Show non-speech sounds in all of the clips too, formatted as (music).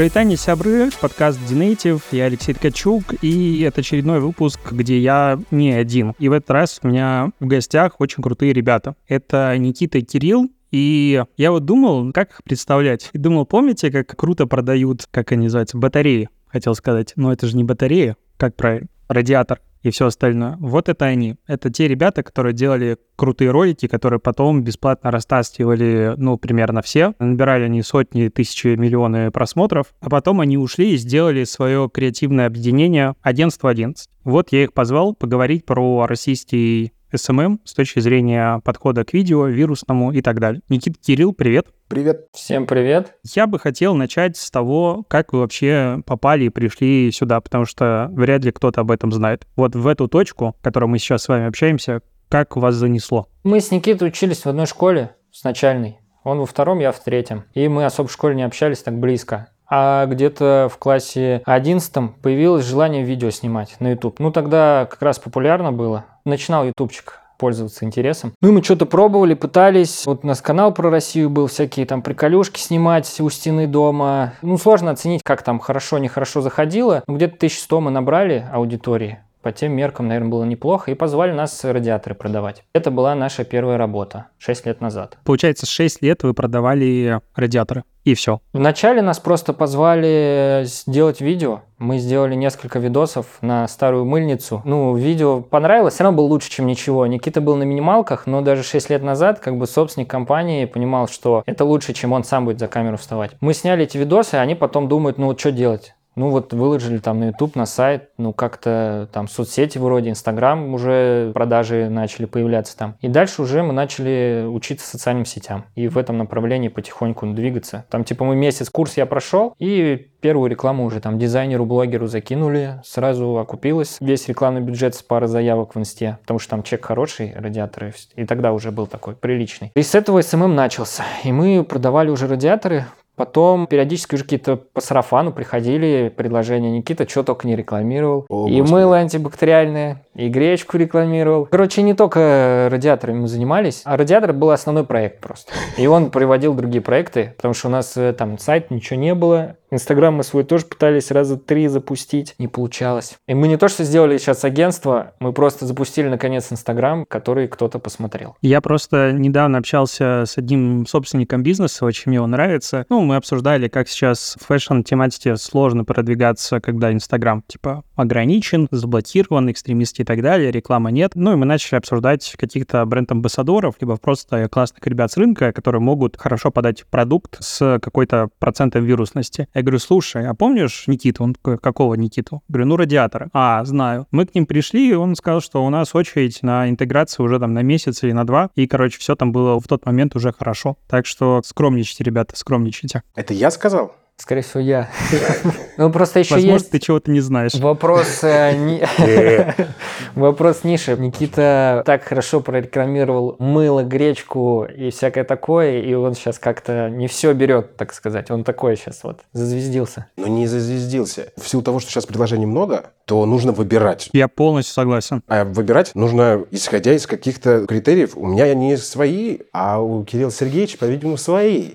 Привет, сябры, подкаст Dinative, я Алексей Ткачук, и это очередной выпуск, где я не один. И в этот раз у меня в гостях очень крутые ребята. Это Никита и Кирилл, и я вот думал, как их представлять. И думал, помните, как круто продают, как они называются, батареи, хотел сказать. Но это же не батарея, как правильно, радиатор и все остальное. Вот это они. Это те ребята, которые делали крутые ролики, которые потом бесплатно растаскивали, ну, примерно все. Набирали они сотни, тысячи, миллионы просмотров. А потом они ушли и сделали свое креативное объединение 1111. Вот я их позвал поговорить про российский SMM с точки зрения подхода к видео, вирусному и так далее. Никита Кирилл, привет. Привет. Всем привет. Я бы хотел начать с того, как вы вообще попали и пришли сюда, потому что вряд ли кто-то об этом знает. Вот в эту точку, в которой мы сейчас с вами общаемся, как вас занесло? Мы с Никитой учились в одной школе, с начальной. Он во втором, я в третьем. И мы особо в школе не общались так близко а где-то в классе 11 появилось желание видео снимать на YouTube. Ну, тогда как раз популярно было. Начинал ютубчик пользоваться интересом. Ну, мы что-то пробовали, пытались. Вот у нас канал про Россию был, всякие там приколюшки снимать у стены дома. Ну, сложно оценить, как там хорошо, нехорошо заходило. Ну, где-то 1100 мы набрали аудитории по тем меркам, наверное, было неплохо, и позвали нас радиаторы продавать. Это была наша первая работа 6 лет назад. Получается, 6 лет вы продавали радиаторы, и все. Вначале нас просто позвали сделать видео. Мы сделали несколько видосов на старую мыльницу. Ну, видео понравилось, все равно было лучше, чем ничего. Никита был на минималках, но даже 6 лет назад, как бы собственник компании понимал, что это лучше, чем он сам будет за камеру вставать. Мы сняли эти видосы, а они потом думают, ну вот что делать? Ну вот выложили там на YouTube, на сайт, ну как-то там соцсети вроде, Инстаграм уже продажи начали появляться там. И дальше уже мы начали учиться социальным сетям и в этом направлении потихоньку двигаться. Там типа мы месяц курс я прошел и первую рекламу уже там дизайнеру, блогеру закинули, сразу окупилось весь рекламный бюджет с пары заявок в инсте, потому что там чек хороший, радиаторы, и тогда уже был такой приличный. И с этого SMM начался. И мы продавали уже радиаторы, Потом периодически уже какие-то по сарафану приходили предложения. Никита что только не рекламировал. О, и господи. мыло антибактериальное, и гречку рекламировал. Короче, не только радиаторами мы занимались, а радиатор был основной проект просто. И он приводил другие проекты, потому что у нас э, там сайт, ничего не было, Инстаграм мы свой тоже пытались раза три запустить, не получалось. И мы не то, что сделали сейчас агентство, мы просто запустили наконец Инстаграм, который кто-то посмотрел. Я просто недавно общался с одним собственником бизнеса, очень мне его нравится. Ну, мы обсуждали, как сейчас в fashion-тематике сложно продвигаться, когда Инстаграм, типа, ограничен, заблокирован, экстремисты и так далее, рекламы нет. Ну, и мы начали обсуждать каких-то бренд-амбассадоров, либо просто классных ребят с рынка, которые могут хорошо подать продукт с какой-то процентом вирусности. Я говорю, слушай, а помнишь Никиту? Он такой, какого Никиту? Говорю, ну, радиатора. А, знаю. Мы к ним пришли, и он сказал, что у нас очередь на интеграцию уже там на месяц или на два. И, короче, все там было в тот момент уже хорошо. Так что скромничайте, ребята, скромничайте. Это я сказал? Скорее всего, я. (laughs) Ну, просто еще Возможно, есть... ты чего-то не знаешь. Вопрос... Э, (laughs) (laughs) вопрос ниши. Никита так хорошо прорекламировал мыло, гречку и всякое такое, и он сейчас как-то не все берет, так сказать. Он такой сейчас вот зазвездился. Ну, не зазвездился. В силу того, что сейчас предложений много, то нужно выбирать. Я полностью согласен. А выбирать нужно, исходя из каких-то критериев. У меня они свои, а у Кирилла Сергеевича, по-видимому, свои.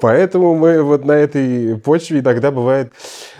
Поэтому мы вот на этой почве иногда бывает...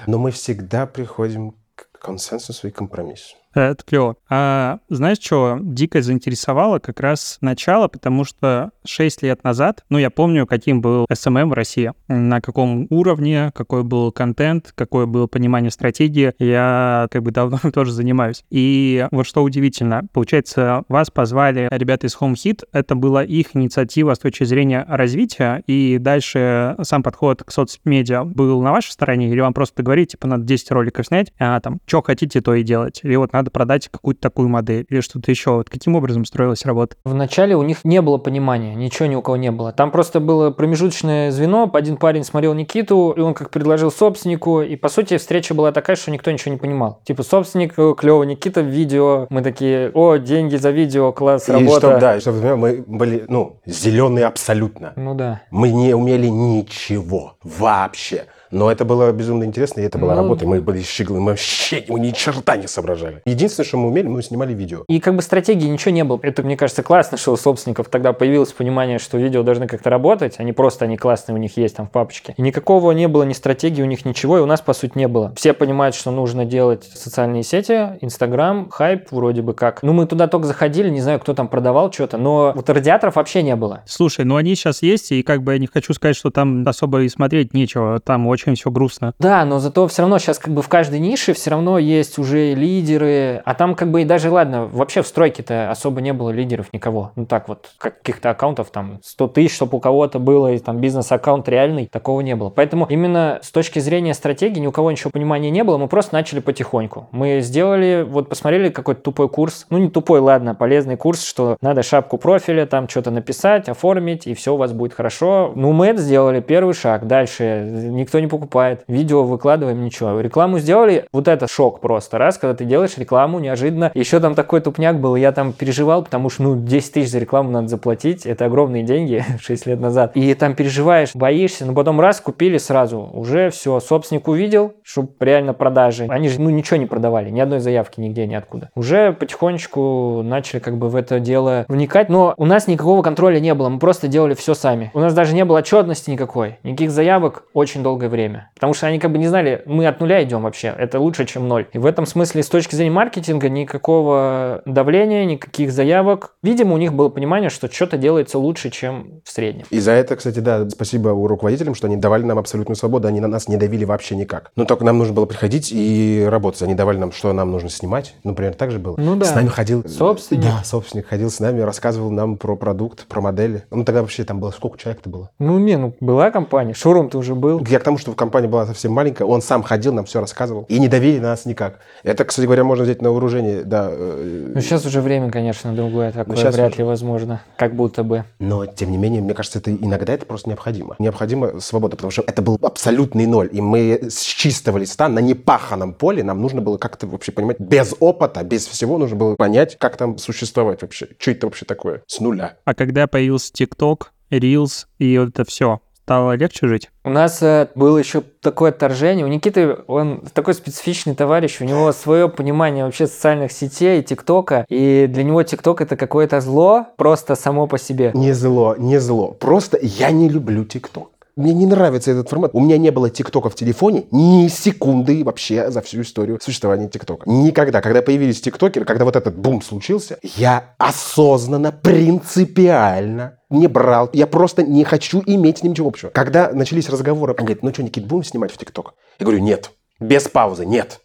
Но мы всегда приходим к консенсусу и компромиссу. Это клево. А знаешь, что дико заинтересовало как раз начало, потому что 6 лет назад, ну, я помню, каким был SMM в России, на каком уровне, какой был контент, какое было понимание стратегии. Я как бы давно (laughs) тоже занимаюсь. И вот что удивительно, получается, вас позвали ребята из Home Hit, это была их инициатива с точки зрения развития, и дальше сам подход к соцмедиа был на вашей стороне, или вам просто говорить, типа, надо 10 роликов снять, а там, что хотите, то и делать. Или вот надо продать какую-то такую модель или что-то еще. Вот каким образом строилась работа? Вначале у них не было понимания, ничего ни у кого не было. Там просто было промежуточное звено. Один парень смотрел Никиту, и он как предложил собственнику, и по сути встреча была такая, что никто ничего не понимал. Типа собственник, клево, Никита видео, мы такие, о, деньги за видео, класс, и работа. Чтоб, да, чтобы мы были, ну, зеленые абсолютно. Ну да. Мы не умели ничего вообще Но это было безумно интересно, и это была Ну, работа. Мы были щеглы, мы вообще мы ни черта не соображали. Единственное, что мы умели, мы снимали видео. И как бы стратегии ничего не было. Это, мне кажется, классно, что у собственников тогда появилось понимание, что видео должны как-то работать, а не просто они классные у них есть там в папочке. И никакого не было, ни стратегии у них ничего, и у нас, по сути, не было. Все понимают, что нужно делать социальные сети, Инстаграм, хайп вроде бы как. Ну, мы туда только заходили, не знаю, кто там продавал что-то, но вот радиаторов вообще не было. Слушай, ну они сейчас есть, и как бы я не хочу сказать, что там особо и смотреть нечего, там очень все грустно. Да, но зато все равно сейчас как бы в каждой нише все равно есть уже лидеры, а там как бы и даже, ладно, вообще в стройке-то особо не было лидеров никого. Ну так вот, каких-то аккаунтов там 100 тысяч, чтобы у кого-то было, и там бизнес-аккаунт реальный, такого не было. Поэтому именно с точки зрения стратегии ни у кого ничего понимания не было, мы просто начали потихоньку. Мы сделали, вот посмотрели какой-то тупой курс, ну не тупой, ладно, полезный курс, что надо шапку профиля, там что-то написать, оформить, и все у вас будет хорошо. Ну мы это сделали, первый шаг, дальше никто не покупает, видео выкладываем, ничего. Рекламу сделали, вот это шок просто, раз, когда ты делаешь рекламу, неожиданно, еще там такой тупняк был, я там переживал, потому что, ну, 10 тысяч за рекламу надо заплатить, это огромные деньги (laughs) 6 лет назад, и там переживаешь, боишься, но потом раз, купили сразу, уже все, собственник увидел, что реально продажи, они же, ну, ничего не продавали, ни одной заявки нигде, ниоткуда. Уже потихонечку начали как бы в это дело вникать, но у нас никакого контроля не было, мы просто делали все сами. У нас даже не было отчетности никакой, никаких заявок очень долгое время, потому что они как бы не знали, мы от нуля идем вообще, это лучше, чем ноль. И в этом смысле с точки зрения маркетинга никакого давления, никаких заявок. Видимо, у них было понимание, что что-то делается лучше, чем в среднем. И за это, кстати, да, спасибо у руководителям, что они давали нам абсолютную свободу, они на нас не давили вообще никак. Но только нам нужно было приходить и работать. Они давали нам, что нам нужно снимать. Ну, примерно так же было. Ну да. С нами ходил... Собственник. Да, собственник ходил с нами, рассказывал нам про продукт, про модели. Ну, тогда вообще там было... Сколько человек-то было? Ну, не, ну, была компания, шоурум-то уже был. Я к тому, что компания была совсем маленькая, он сам ходил, нам все рассказывал. И не давили на нас никак. Это, кстати говоря, можно взять на вооружение, да. э, Ну, сейчас уже время, конечно, другое такое, щас вряд уже. ли возможно, как будто бы. Но, тем не менее, мне кажется, это иногда это просто необходимо. Необходима свобода, потому что это был абсолютный ноль. И мы с чистого листа на непаханном поле нам нужно было как-то вообще понимать, без опыта, без всего нужно было понять, как там существовать вообще. Что это вообще такое? С нуля. А когда появился TikTok, Reels и вот это все, стало легче жить? У нас э, было еще такое отторжение. У Никиты, он такой специфичный товарищ, у него свое понимание вообще социальных сетей, ТикТока, и для него ТикТок это какое-то зло просто само по себе. Не зло, не зло. Просто я не люблю ТикТок. Мне не нравится этот формат. У меня не было ТикТока в телефоне ни секунды вообще за всю историю существования ТикТока. Никогда. Когда появились ТикТокеры, когда вот этот бум случился, я осознанно, принципиально не брал. Я просто не хочу иметь с ним ничего общего. Когда начались разговоры, он говорит, ну что, Никит, будем снимать в ТикТок? Я говорю, нет. Без паузы, нет.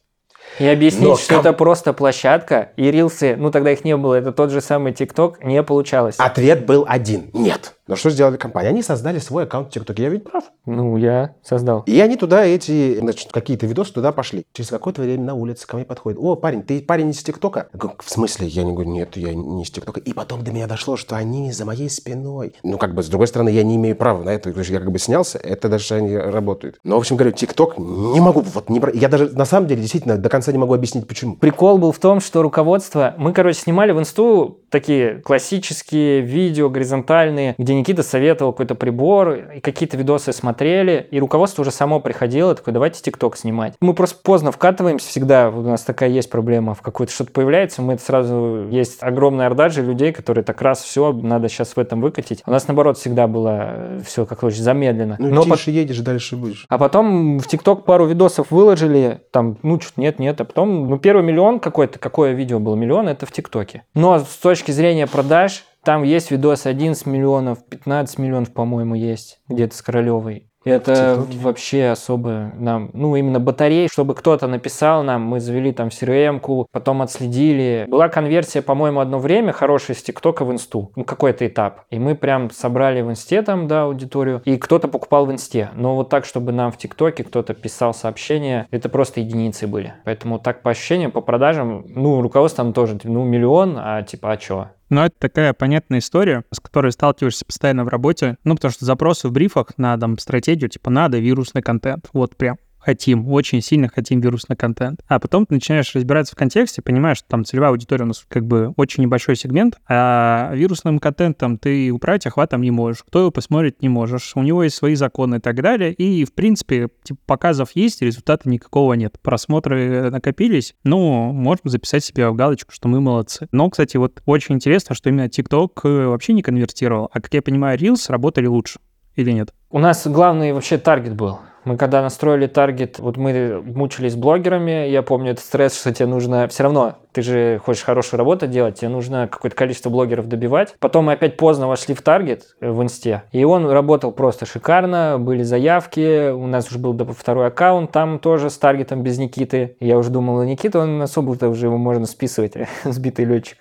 И объяснить, Но что ком- это просто площадка, и рилсы, ну тогда их не было, это тот же самый ТикТок, не получалось. Ответ был один. Нет. Но что сделали компания? Они создали свой аккаунт в ТикТоке. Я ведь прав. Ну, я создал. И они туда эти, значит, какие-то видосы туда пошли. Через какое-то время на улице ко мне подходит. О, парень, ты парень из ТикТока? Я говорю, в смысле? Я не говорю, нет, я не из ТикТока. И потом до меня дошло, что они за моей спиной. Ну, как бы, с другой стороны, я не имею права на это. Я как бы снялся, это даже они работают. Но, в общем, говорю, ТикТок не могу, вот не... Я даже, на самом деле, действительно, до конца не могу объяснить, почему. Прикол был в том, что руководство... Мы, короче, снимали в инсту такие классические видео, горизонтальные, где Никита советовал какой-то прибор, и какие-то видосы смотрели, и руководство уже само приходило, такое, давайте ТикТок снимать. Мы просто поздно вкатываемся всегда, у нас такая есть проблема, в какое-то что-то появляется, мы сразу... Есть огромная орда же людей, которые так раз, все, надо сейчас в этом выкатить. У нас, наоборот, всегда было все как очень замедленно. Ну, Но по- тише едешь, дальше будешь. а потом в ТикТок пару видосов выложили, там, ну, чуть нет, нет, а потом, ну, первый миллион какой-то, какое видео было миллион, это в ТикТоке. Но с точки зрения продаж, там есть видос 11 миллионов, 15 миллионов, по-моему, есть, где-то с Королевой. Это вообще особо нам, ну, именно батареи, чтобы кто-то написал нам, мы завели там CRM-ку, потом отследили. Была конверсия, по-моему, одно время хорошая с ТикТока в Инсту, ну, какой-то этап. И мы прям собрали в Инсте там, да, аудиторию, и кто-то покупал в Инсте. Но вот так, чтобы нам в ТикТоке кто-то писал сообщения, это просто единицы были. Поэтому так по ощущениям, по продажам, ну, руководство там тоже, ну, миллион, а типа, а чё? Но это такая понятная история, с которой сталкиваешься постоянно в работе. Ну, потому что запросы в брифах на там, стратегию, типа, надо вирусный контент. Вот прям. Хотим, очень сильно хотим вирусный контент. А потом ты начинаешь разбираться в контексте, понимаешь, что там целевая аудитория у нас как бы очень небольшой сегмент, а вирусным контентом ты управлять охватом не можешь, кто его посмотрит не можешь, у него есть свои законы и так далее, и, в принципе, типа, показов есть, результата никакого нет. Просмотры накопились, ну, можем записать себе в галочку, что мы молодцы. Но, кстати, вот очень интересно, что именно TikTok э, вообще не конвертировал, а, как я понимаю, Reels работали лучше или нет? У нас главный вообще таргет был. Мы когда настроили таргет, вот мы мучились блогерами, я помню этот стресс, что тебе нужно все равно, ты же хочешь хорошую работу делать, тебе нужно какое-то количество блогеров добивать. Потом мы опять поздно вошли в таргет в инсте, и он работал просто шикарно, были заявки, у нас уже был второй аккаунт, там тоже с таргетом без Никиты. Я уже думал, Никита, он особо-то уже его можно списывать, (laughs) сбитый летчик.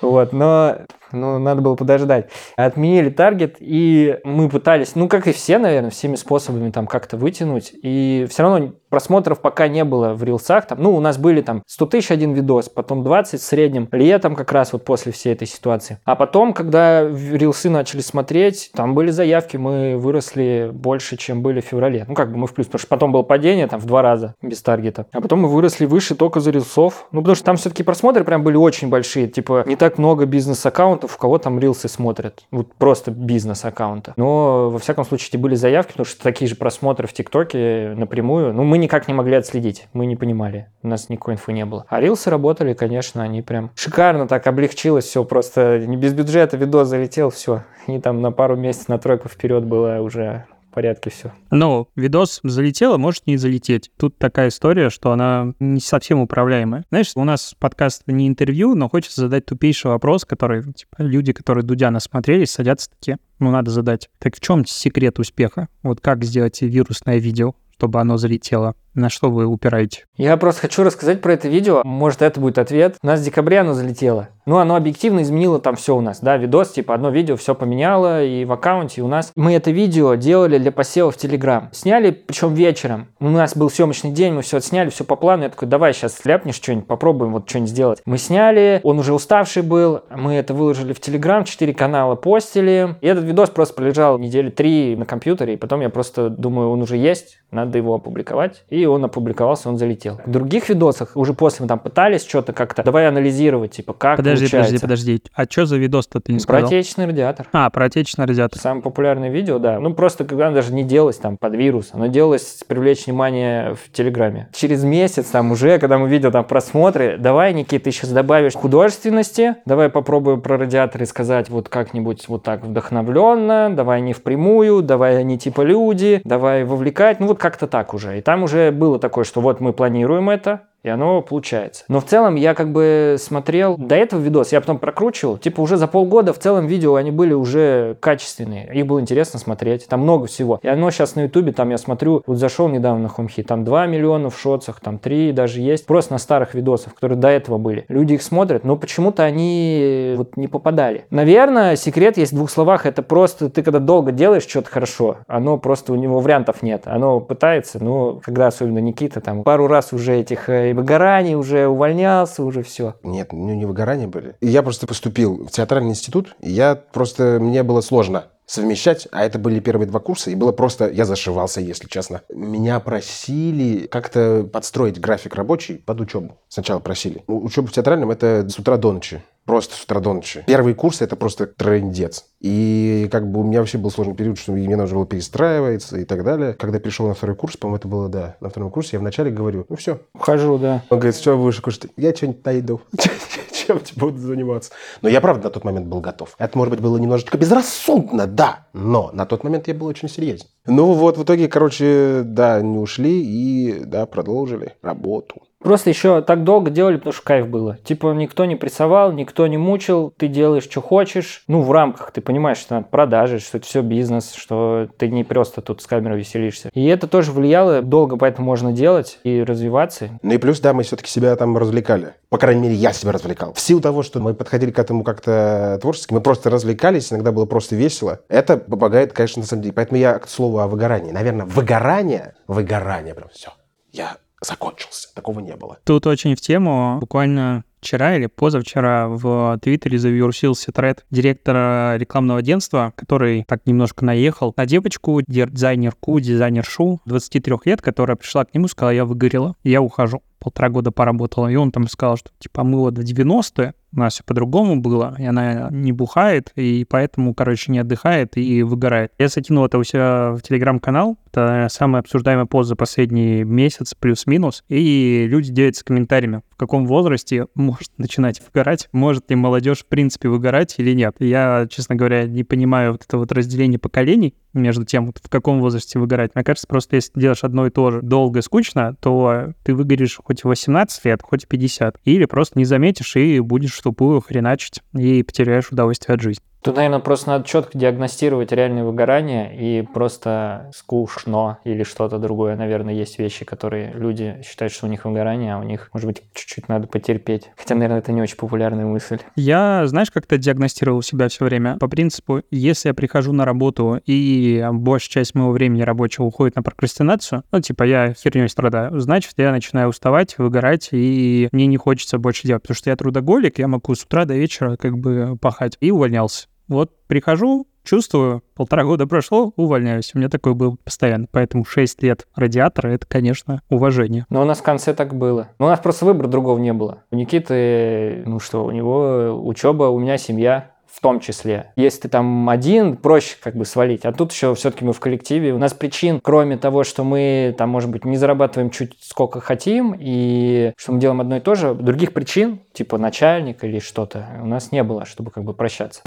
Вот, но ну, надо было подождать. Отменили таргет, и мы пытались, ну, как и все, наверное, всеми способами там как-то вытянуть, и все равно просмотров пока не было в рилсах. Там, ну, у нас были там 100 тысяч один видос, потом 20 в среднем, летом как раз вот после всей этой ситуации. А потом, когда рилсы начали смотреть, там были заявки, мы выросли больше, чем были в феврале. Ну, как бы мы в плюс, потому что потом было падение там в два раза без таргета. А потом мы выросли выше только за рилсов. Ну, потому что там все-таки просмотры прям были очень большие. Типа, не так много бизнес-аккаунтов, у кого там рилсы смотрят. Вот просто бизнес-аккаунты. Но, во всяком случае, эти были заявки, потому что такие же просмотры в ТикТоке напрямую. Ну, мы никак не могли отследить, мы не понимали, у нас никакой инфы не было. А рилсы работали, конечно, они прям шикарно так облегчилось все, просто не без бюджета видос залетел, все. И там на пару месяцев, на тройку вперед было уже порядке все. Ну, видос залетел, а может не залететь. Тут такая история, что она не совсем управляемая. Знаешь, у нас подкаст не интервью, но хочется задать тупейший вопрос, который, типа, люди, которые Дудя насмотрелись, садятся такие, ну, надо задать. Так в чем секрет успеха? Вот как сделать вирусное видео? Чтобы оно залетело? На что вы упираете? Я просто хочу рассказать про это видео. Может, это будет ответ. У нас в декабре оно залетело. Ну, оно объективно изменило там все у нас, да, видос, типа одно видео все поменяло и в аккаунте у нас. Мы это видео делали для посева в Телеграм. Сняли, причем вечером. У нас был съемочный день, мы все отсняли, все по плану. Я такой, давай сейчас ляпнешь что-нибудь, попробуем вот что-нибудь сделать. Мы сняли, он уже уставший был, мы это выложили в Телеграм, 4 канала постили. И этот видос просто пролежал недели три на компьютере, и потом я просто думаю, он уже есть, надо его опубликовать. И он опубликовался, он залетел. В других видосах уже после мы там пытались что-то как-то, давай анализировать, типа, как Подожди, получается. подожди, подожди. А что за видос-то ты не сказал? Про отечественный радиатор. А, про отечественный радиатор. Самое популярное видео, да. Ну, просто когда оно даже не делалось там под вирус, оно делалось привлечь внимание в Телеграме. Через месяц там уже, когда мы видел там просмотры, давай, Никита, ты сейчас добавишь художественности, давай попробуем про радиаторы сказать вот как-нибудь вот так вдохновленно, давай не впрямую, давай они типа люди, давай вовлекать, ну вот как-то так уже. И там уже было такое, что вот мы планируем это, и оно получается. Но в целом я как бы смотрел до этого видос, я потом прокручивал, типа уже за полгода в целом видео они были уже качественные, их было интересно смотреть, там много всего. И оно сейчас на ютубе, там я смотрю, вот зашел недавно на Хомхи, там 2 миллиона в шотсах, там 3 даже есть, просто на старых видосах, которые до этого были. Люди их смотрят, но почему-то они вот не попадали. Наверное, секрет есть в двух словах, это просто ты когда долго делаешь что-то хорошо, оно просто у него вариантов нет, оно пытается, но когда особенно Никита там пару раз уже этих э, выгорание, уже увольнялся, уже все. Нет, ну не выгорание были. Я просто поступил в театральный институт, и я просто, мне было сложно совмещать, а это были первые два курса, и было просто, я зашивался, если честно. Меня просили как-то подстроить график рабочий под учебу. Сначала просили. Учеба в театральном это с утра до ночи. Просто с утра до ночи. Первый курс это просто трендец. И как бы у меня вообще был сложный период, что мне нужно было перестраиваться и так далее. Когда пришел на второй курс, по-моему, это было, да, на втором курсе, я вначале говорю, ну все. Ухожу, да. Он говорит, что будешь кушать? Я что-нибудь найду. (laughs) Чем буду заниматься? Но я, правда, на тот момент был готов. Это, может быть, было немножечко безрассудно, да. Но на тот момент я был очень серьезен. Ну вот, в итоге, короче, да, не ушли и, да, продолжили работу. Просто еще так долго делали, потому что кайф было. Типа никто не прессовал, никто не мучил, ты делаешь, что хочешь. Ну, в рамках, ты понимаешь, что надо продажи, что это все бизнес, что ты не просто тут с камерой веселишься. И это тоже влияло, долго поэтому можно делать и развиваться. Ну и плюс, да, мы все-таки себя там развлекали. По крайней мере, я себя развлекал. В силу того, что мы подходили к этому как-то творчески, мы просто развлекались, иногда было просто весело. Это помогает, конечно, на самом деле. Поэтому я к слову о выгорании. Наверное, выгорание, выгорание прям все. Я закончился. Такого не было. Тут очень в тему. Буквально вчера или позавчера в Твиттере завирусился тред директора рекламного агентства, который так немножко наехал на девочку, дизайнерку, дизайнершу 23 лет, которая пришла к нему и сказала, я выгорела, я ухожу полтора года поработала, и он там сказал, что типа мы вот в 90-е, у нас все по-другому было, и она не бухает, и поэтому, короче, не отдыхает и выгорает. Я закинул это у себя в телеграм-канал, это самый обсуждаемый пост за последний месяц, плюс-минус, и люди делятся комментариями, в каком возрасте может начинать выгорать, может ли молодежь в принципе выгорать или нет. Я, честно говоря, не понимаю вот это вот разделение поколений между тем, вот в каком возрасте выгорать. Мне кажется, просто если делаешь одно и то же долго и скучно, то ты выгоришь хоть 18 лет, хоть 50. Или просто не заметишь и будешь тупую хреначить и потеряешь удовольствие от жизни. Тут, наверное, просто надо четко диагностировать реальное выгорание и просто скучно или что-то другое. Наверное, есть вещи, которые люди считают, что у них выгорание, а у них, может быть, чуть-чуть надо потерпеть. Хотя, наверное, это не очень популярная мысль. Я, знаешь, как-то диагностировал себя все время. По принципу, если я прихожу на работу и большая часть моего времени рабочего уходит на прокрастинацию, ну, типа, я херней страдаю, значит, я начинаю уставать, выгорать, и мне не хочется больше делать, потому что я трудоголик, я могу с утра до вечера как бы пахать. И увольнялся. Вот прихожу, чувствую, полтора года прошло, увольняюсь. У меня такое было постоянно. Поэтому 6 лет радиатора — это, конечно, уважение. Но у нас в конце так было. Но у нас просто выбора другого не было. У Никиты, ну что, у него учеба, у меня семья в том числе. Если ты там один, проще как бы свалить. А тут еще все-таки мы в коллективе. У нас причин, кроме того, что мы там, может быть, не зарабатываем чуть сколько хотим, и что мы делаем одно и то же, других причин, типа начальник или что-то, у нас не было, чтобы как бы прощаться.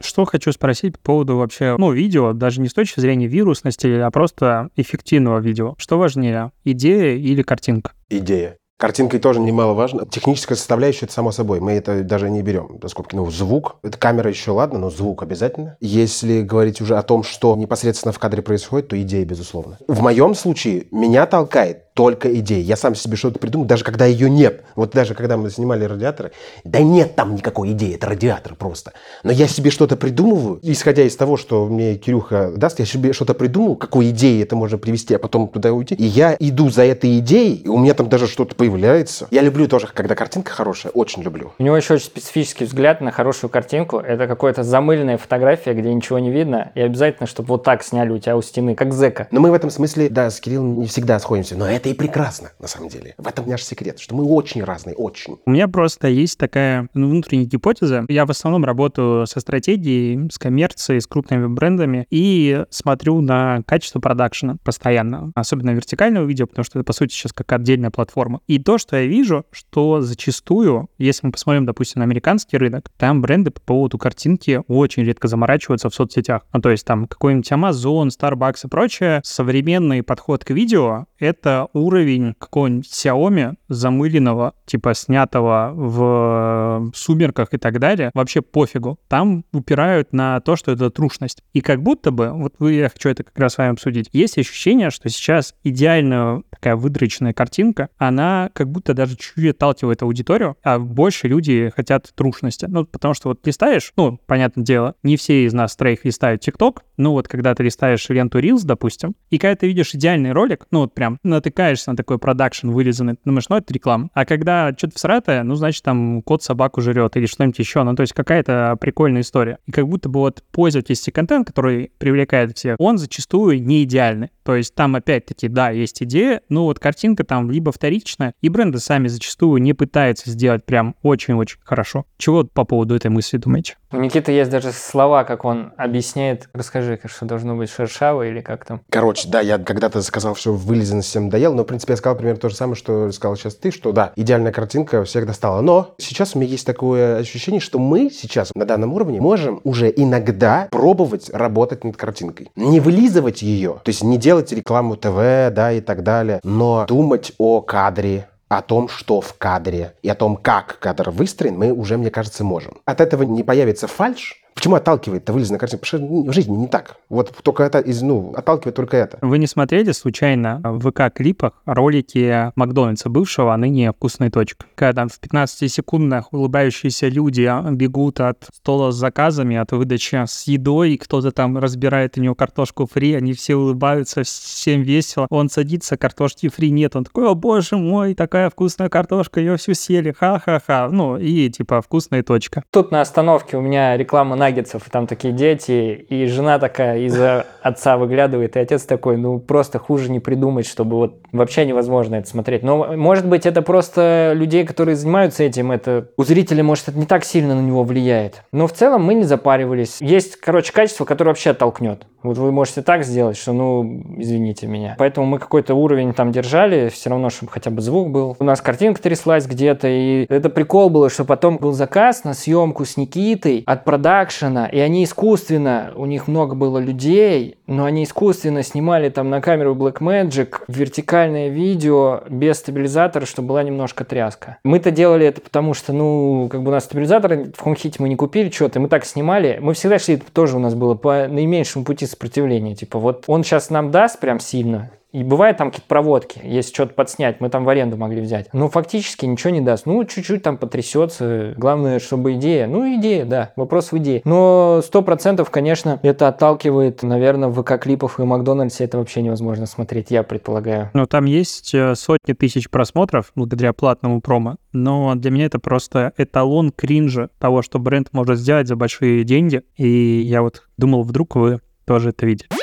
Что хочу спросить по поводу вообще, ну, видео, даже не с точки зрения вирусности, а просто эффективного видео. Что важнее, идея или картинка? Идея. Картинкой тоже немаловажно. Техническая составляющая, это само собой. Мы это даже не берем скобки. Ну, звук. Это камера еще ладно, но звук обязательно. Если говорить уже о том, что непосредственно в кадре происходит, то идея, безусловно. В моем случае меня толкает только идеи. Я сам себе что-то придумал, даже когда ее нет. Вот даже когда мы снимали радиаторы, да нет там никакой идеи, это радиатор просто. Но я себе что-то придумываю, исходя из того, что мне Кирюха даст, я себе что-то придумал, какой идеи это можно привести, а потом туда уйти. И я иду за этой идеей, и у меня там даже что-то появляется. Я люблю тоже, когда картинка хорошая, очень люблю. У него еще очень специфический взгляд на хорошую картинку. Это какая-то замыленная фотография, где ничего не видно, и обязательно, чтобы вот так сняли у тебя у стены, как зека. Но мы в этом смысле, да, с Кириллом не всегда сходимся, но это и прекрасно, на самом деле. В этом наш секрет, что мы очень разные, очень. У меня просто есть такая ну, внутренняя гипотеза. Я в основном работаю со стратегией, с коммерцией, с крупными брендами и смотрю на качество продакшена постоянно, особенно вертикального видео, потому что это, по сути, сейчас как отдельная платформа. И то, что я вижу, что зачастую, если мы посмотрим, допустим, на американский рынок, там бренды по поводу картинки очень редко заморачиваются в соцсетях. Ну, то есть там какой-нибудь Amazon, Starbucks и прочее, современный подход к видео — это уровень какого-нибудь Xiaomi замыленного, типа снятого в сумерках и так далее, вообще пофигу. Там упирают на то, что это трушность. И как будто бы, вот вы, я хочу это как раз с вами обсудить, есть ощущение, что сейчас идеальная такая выдроченная картинка, она как будто даже чуть-чуть отталкивает аудиторию, а больше люди хотят трушности. Ну, потому что вот листаешь, ну, понятное дело, не все из нас троих листают ТикТок, ну вот когда ты листаешь ленту Reels, допустим, и когда ты видишь идеальный ролик, ну вот прям натыкаешься на такой продакшн вырезанный, думаешь, ну это реклама. А когда что-то всратое, ну значит там кот собаку жрет или что-нибудь еще, ну то есть какая-то прикольная история. И как будто бы вот пользовательский контент, который привлекает всех, он зачастую не идеальный. То есть там опять-таки, да, есть идея, но вот картинка там либо вторичная, и бренды сами зачастую не пытаются сделать прям очень-очень хорошо. Чего по поводу этой мысли думаете? У Никиты есть даже слова, как он объясняет. Расскажи, что должно быть шершаво или как там. Короче, да, я когда-то сказал, что вылизанность всем доел, но, в принципе, я сказал примерно то же самое, что сказал сейчас ты, что да, идеальная картинка всех достала. Но сейчас у меня есть такое ощущение, что мы сейчас на данном уровне можем уже иногда пробовать работать над картинкой. Не вылизывать ее, то есть не делать рекламу ТВ, да, и так далее, но думать о кадре, о том, что в кадре, и о том, как кадр выстроен, мы уже, мне кажется, можем. От этого не появится фальш, Почему отталкивает-то вылез на картинку? Потому что ну, в жизни не так. Вот только это из, ну, отталкивает только это. Вы не смотрели случайно в ВК-клипах ролики Макдональдса бывшего, а ныне «Вкусная точка»? Когда там в 15 секундах улыбающиеся люди а, бегут от стола с заказами, от выдачи с едой, кто-то там разбирает у него картошку фри, они все улыбаются, всем весело. Он садится, картошки фри нет, он такой, о боже мой, такая вкусная картошка, ее всю съели, ха-ха-ха. Ну, и типа вкусная точка. Тут на остановке у меня реклама наггетсов, там такие дети, и жена такая из-за (laughs) отца выглядывает, и отец такой, ну, просто хуже не придумать, чтобы вот вообще невозможно это смотреть. Но, может быть, это просто людей, которые занимаются этим, это у зрителя, может, это не так сильно на него влияет. Но в целом мы не запаривались. Есть, короче, качество, которое вообще оттолкнет. Вот вы можете так сделать, что, ну, извините меня. Поэтому мы какой-то уровень там держали, все равно, чтобы хотя бы звук был. У нас картинка тряслась где-то, и это прикол было, что потом был заказ на съемку с Никитой от продакшена, и они искусственно, у них много было людей, но они искусственно снимали там на камеру Blackmagic вертикальное видео без стабилизатора, чтобы была немножко тряска. Мы-то делали это потому, что, ну, как бы у нас стабилизатор в HomeKit мы не купили что-то, мы так снимали. Мы всегда шли, тоже у нас было по наименьшему пути сопротивления. Типа вот он сейчас нам даст прям сильно, и бывает там какие-то проводки, если что-то подснять, мы там в аренду могли взять. Но фактически ничего не даст. Ну, чуть-чуть там потрясется. Главное, чтобы идея. Ну, идея, да, вопрос в идее. Но сто процентов, конечно, это отталкивает, наверное, в ВК-клипах и Макдональдсе это вообще невозможно смотреть, я предполагаю. Ну, там есть э, сотни тысяч просмотров благодаря платному промо, но для меня это просто эталон кринжа того, что бренд может сделать за большие деньги. И я вот думал, вдруг вы тоже это видели.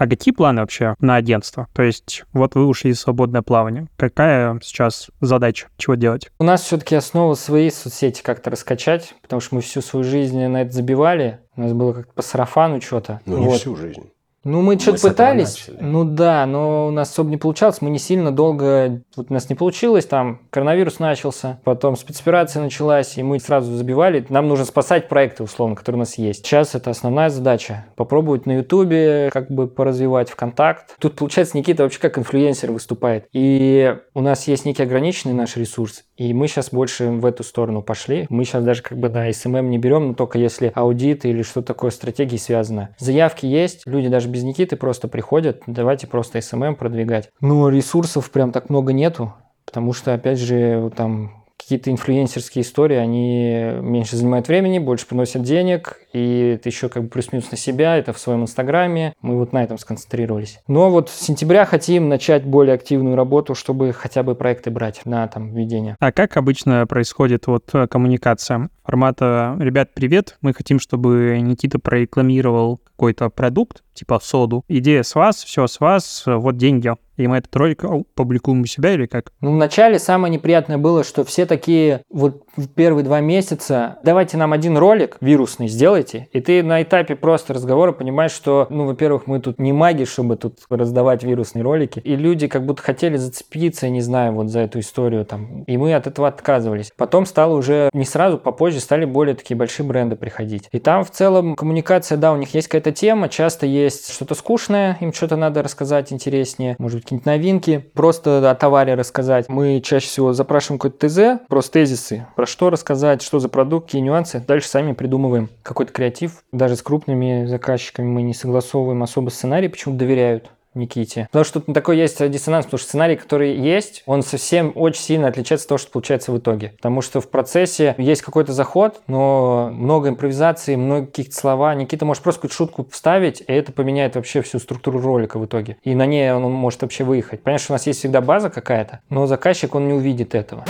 А какие планы вообще на агентство? То есть вот вы ушли в свободное плавание. Какая сейчас задача? Чего делать? У нас все-таки основа свои соцсети как-то раскачать, потому что мы всю свою жизнь на это забивали. У нас было как-то по сарафану что-то. Ну, вот. не всю жизнь. Ну, мы, мы что-то пытались. Ну да, но у нас особо не получалось. Мы не сильно долго... Вот у нас не получилось, там коронавирус начался, потом спецоперация началась, и мы сразу забивали. Нам нужно спасать проекты, условно, которые у нас есть. Сейчас это основная задача. Попробовать на Ютубе как бы поразвивать ВКонтакт. Тут, получается, Никита вообще как инфлюенсер выступает. И у нас есть некий ограниченный наш ресурс. И мы сейчас больше в эту сторону пошли. Мы сейчас даже как бы на SMM не берем, но только если аудит или что такое стратегии связано. Заявки есть, люди даже без Никиты просто приходят, давайте просто SMM продвигать. Но ресурсов прям так много нету, потому что, опять же, там какие-то инфлюенсерские истории, они меньше занимают времени, больше приносят денег, и это еще как бы плюс-минус на себя, это в своем инстаграме. Мы вот на этом сконцентрировались. Но вот с сентября хотим начать более активную работу, чтобы хотя бы проекты брать на там ведение. А как обычно происходит вот э, коммуникация? Формата «Ребят, привет, мы хотим, чтобы Никита прорекламировал какой-то продукт, типа соду. Идея с вас, все с вас, вот деньги и мы этот ролик публикуем у себя или как? Ну, вначале самое неприятное было, что все такие вот в первые два месяца, давайте нам один ролик вирусный сделайте, и ты на этапе просто разговора понимаешь, что, ну, во-первых, мы тут не маги, чтобы тут раздавать вирусные ролики, и люди как будто хотели зацепиться, не знаю, вот за эту историю там, и мы от этого отказывались. Потом стало уже не сразу, попозже стали более такие большие бренды приходить. И там в целом коммуникация, да, у них есть какая-то тема, часто есть что-то скучное, им что-то надо рассказать интереснее, может быть, какие-нибудь новинки, просто о товаре рассказать. Мы чаще всего запрашиваем какой-то ТЗ, просто тезисы, про что рассказать, что за продукт, какие нюансы. Дальше сами придумываем какой-то креатив. Даже с крупными заказчиками мы не согласовываем особо сценарий, почему доверяют. Никите. Потому что тут такой есть диссонанс, потому что сценарий, который есть, он совсем очень сильно отличается от того, что получается в итоге. Потому что в процессе есть какой-то заход, но много импровизации, много каких-то слова. Никита может просто какую-то шутку вставить, и это поменяет вообще всю структуру ролика в итоге. И на ней он может вообще выехать. Понятно, что у нас есть всегда база какая-то, но заказчик, он не увидит этого.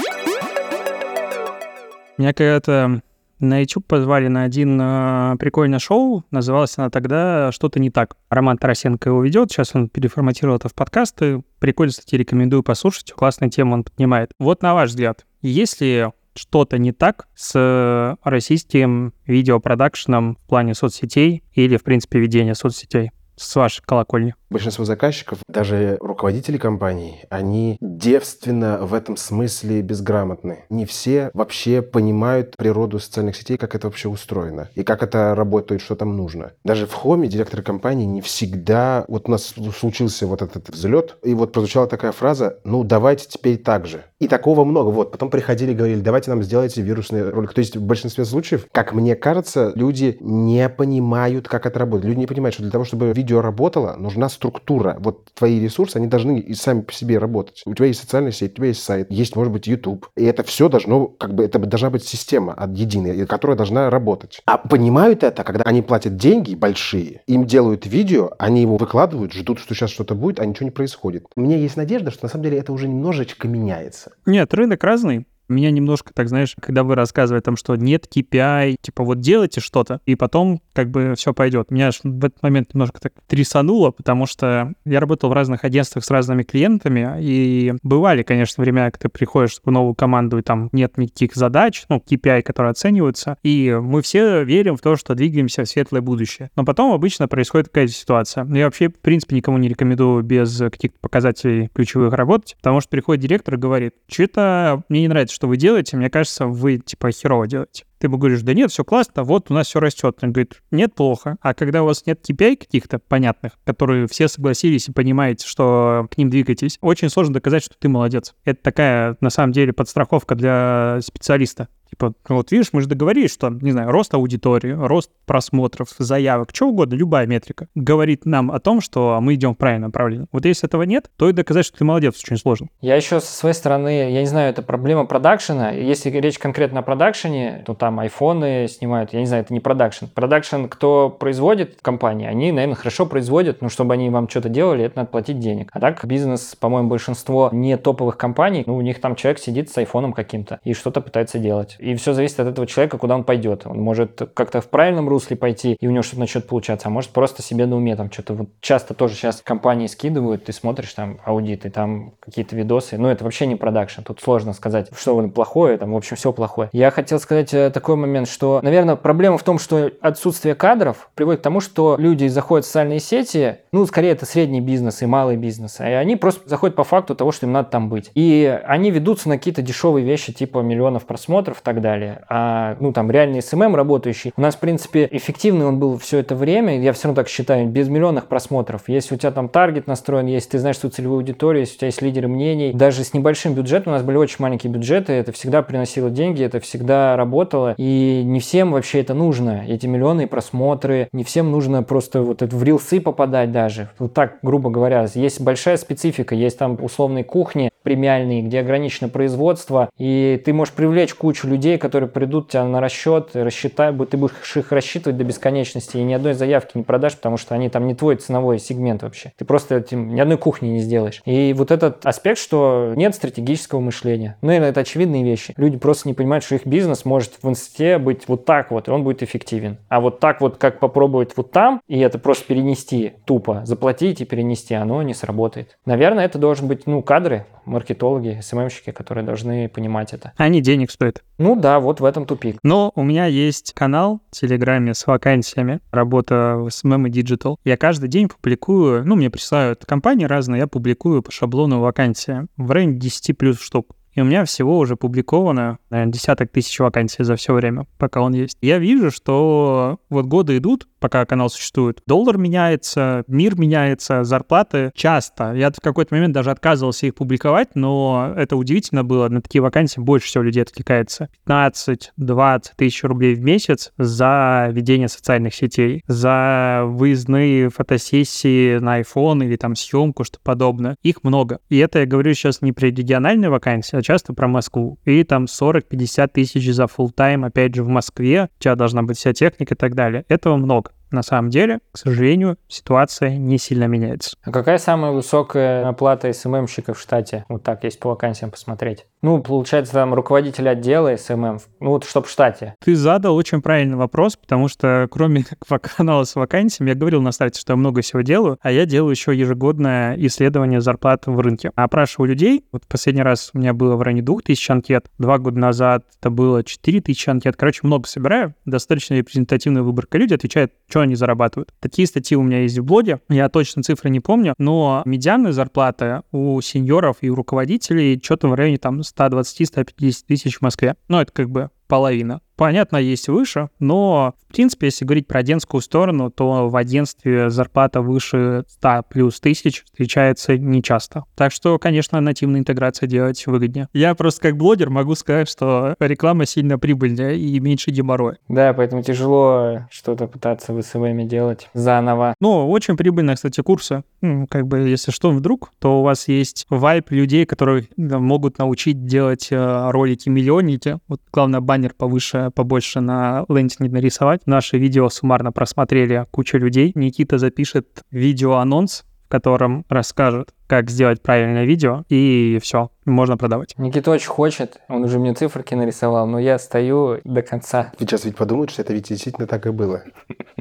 Меня когда-то на YouTube позвали на один э, прикольное шоу. Называлось она тогда «Что-то не так». Роман Тарасенко его ведет. Сейчас он переформатировал это в подкасты. Прикольно, кстати, рекомендую послушать. Классная тема он поднимает. Вот на ваш взгляд, если что-то не так с российским видеопродакшеном в плане соцсетей или, в принципе, ведения соцсетей с вашей колокольни? Большинство заказчиков, даже руководители компаний, они девственно в этом смысле безграмотны. Не все вообще понимают природу социальных сетей, как это вообще устроено и как это работает, что там нужно. Даже в Хоме директоры компании не всегда... Вот у нас случился вот этот взлет, и вот прозвучала такая фраза, ну давайте теперь так же. И такого много. Вот, потом приходили и говорили, давайте нам сделайте вирусный ролик. То есть в большинстве случаев, как мне кажется, люди не понимают, как это работает. Люди не понимают, что для того, чтобы видео работало, нужна структура. Вот твои ресурсы, они должны и сами по себе работать. У тебя есть социальная сеть, у тебя есть сайт, есть, может быть, YouTube. И это все должно, как бы, это должна быть система единая, которая должна работать. А понимают это, когда они платят деньги большие, им делают видео, они его выкладывают, ждут, что сейчас что-то будет, а ничего не происходит. У меня есть надежда, что на самом деле это уже немножечко меняется. Нет, рынок разный. Меня немножко, так знаешь, когда вы рассказываете о что нет KPI, типа вот делайте что-то, и потом как бы все пойдет. Меня аж в этот момент немножко так трясануло, потому что я работал в разных агентствах с разными клиентами, и бывали, конечно, времена, когда ты приходишь в новую команду, и там нет никаких задач, ну, KPI, которые оцениваются, и мы все верим в то, что двигаемся в светлое будущее. Но потом обычно происходит какая-то ситуация. Я вообще, в принципе, никому не рекомендую без каких-то показателей ключевых работать, потому что приходит директор и говорит, что-то мне не нравится, что вы делаете, мне кажется, вы типа херово делаете. Ты ему говоришь, да нет, все классно, вот у нас все растет. Он говорит, нет, плохо. А когда у вас нет KPI каких-то понятных, которые все согласились и понимаете, что к ним двигаетесь, очень сложно доказать, что ты молодец. Это такая, на самом деле, подстраховка для специалиста. Типа, ну вот видишь, мы же договорились, что, не знаю, рост аудитории, рост просмотров, заявок, что угодно, любая метрика говорит нам о том, что мы идем в правильном направлении. Вот если этого нет, то и доказать, что ты молодец, очень сложно. Я еще со своей стороны, я не знаю, это проблема продакшена. Если речь конкретно о продакшене, то там айфоны снимают, я не знаю, это не продакшн. Продакшн, кто производит компании, они, наверное, хорошо производят, но чтобы они вам что-то делали, это надо платить денег. А так бизнес, по-моему, большинство не топовых компаний, ну, у них там человек сидит с айфоном каким-то и что-то пытается делать. И все зависит от этого человека, куда он пойдет. Он может как-то в правильном русле пойти, и у него что-то начнет получаться, а может просто себе на уме там что-то. Вот часто тоже сейчас компании скидывают, ты смотришь там аудиты, там какие-то видосы. Ну, это вообще не продакшн. Тут сложно сказать, что плохое, там, в общем, все плохое. Я хотел сказать э, такой момент, что, наверное, проблема в том, что отсутствие кадров приводит к тому, что люди заходят в социальные сети, ну, скорее это средний бизнес и малый бизнес, и они просто заходят по факту того, что им надо там быть. И они ведутся на какие-то дешевые вещи, типа миллионов просмотров так далее. А, ну, там, реальный СММ работающий, у нас, в принципе, эффективный он был все это время, я все равно так считаю, без миллионных просмотров. Если у тебя там таргет настроен, если ты знаешь свою целевую аудиторию, если у тебя есть лидеры мнений, даже с небольшим бюджетом, у нас были очень маленькие бюджеты, это всегда приносило деньги, это всегда работало, и не всем вообще это нужно, эти миллионы просмотры, не всем нужно просто вот это в рилсы попадать даже, вот так, грубо говоря, есть большая специфика, есть там условные кухни премиальные, где ограничено производство, и ты можешь привлечь кучу людей, которые придут тебя на расчет, рассчитают, ты будешь их рассчитывать до бесконечности, и ни одной заявки не продашь, потому что они там не твой ценовой сегмент вообще. Ты просто этим ни одной кухни не сделаешь. И вот этот аспект, что нет стратегического мышления. Ну, это очевидные вещи. Люди просто не понимают, что их бизнес может в инсте быть вот так вот, и он будет эффективен. А вот так вот, как попробовать вот там, и это просто перенести тупо, заплатить и перенести, оно не сработает. Наверное, это должен быть, ну, кадры, маркетологи, СММщики, которые должны понимать это. Они денег стоят. Ну да, вот в этом тупик. Но у меня есть канал в Телеграме с вакансиями, работа в SMM и Digital. Я каждый день публикую, ну, мне присылают компании разные, я публикую по шаблону вакансии в районе 10 плюс штук. И у меня всего уже публиковано, наверное, десяток тысяч вакансий за все время, пока он есть. Я вижу, что вот годы идут, пока канал существует. Доллар меняется, мир меняется, зарплаты часто. Я в какой-то момент даже отказывался их публиковать, но это удивительно было. На такие вакансии больше всего людей откликается. 15-20 тысяч рублей в месяц за ведение социальных сетей, за выездные фотосессии на iPhone или там съемку, что подобное. Их много. И это я говорю сейчас не про региональные вакансии, а часто про Москву. И там 40-50 тысяч за full time опять же, в Москве. У тебя должна быть вся техника и так далее. Этого много. На самом деле, к сожалению, ситуация не сильно меняется. А какая самая высокая оплата СММщика в штате? Вот так, есть по вакансиям посмотреть. Ну, получается, там руководитель отдела СММ, ну вот чтоб в штате. Ты задал очень правильный вопрос, потому что кроме (laughs) канала с вакансиями, я говорил на старте, что я много всего делаю, а я делаю еще ежегодное исследование зарплат в рынке. Опрашиваю людей. Вот последний раз у меня было в районе 2000 анкет, два года назад это было 4000 анкет. Короче, много собираю, достаточно репрезентативная выборка. Люди отвечают, что они зарабатывают. Такие статьи у меня есть в блоге, я точно цифры не помню, но медианная зарплата у сеньоров и у руководителей что-то в районе там 120-150 тысяч в Москве. Ну, это как бы половина. Понятно, есть выше, но, в принципе, если говорить про агентскую сторону, то в агентстве зарплата выше 100 плюс тысяч встречается нечасто. Так что, конечно, нативная интеграция делать выгоднее. Я просто как блогер могу сказать, что реклама сильно прибыльнее и меньше геморроя. Да, поэтому тяжело что-то пытаться в СВМ делать заново. Ну, очень прибыльные, кстати, курсы. Как бы, если что, вдруг, то у вас есть вайп людей, которые могут научить делать э, ролики-миллионники. Вот, главное, баннер повыше побольше на лендинге нарисовать. Наше видео суммарно просмотрели куча людей. Никита запишет видео-анонс, в котором расскажет, как сделать правильное видео, и все, можно продавать. Никита очень хочет, он уже мне циферки нарисовал, но я стою до конца. Сейчас ведь подумают, что это ведь действительно так и было.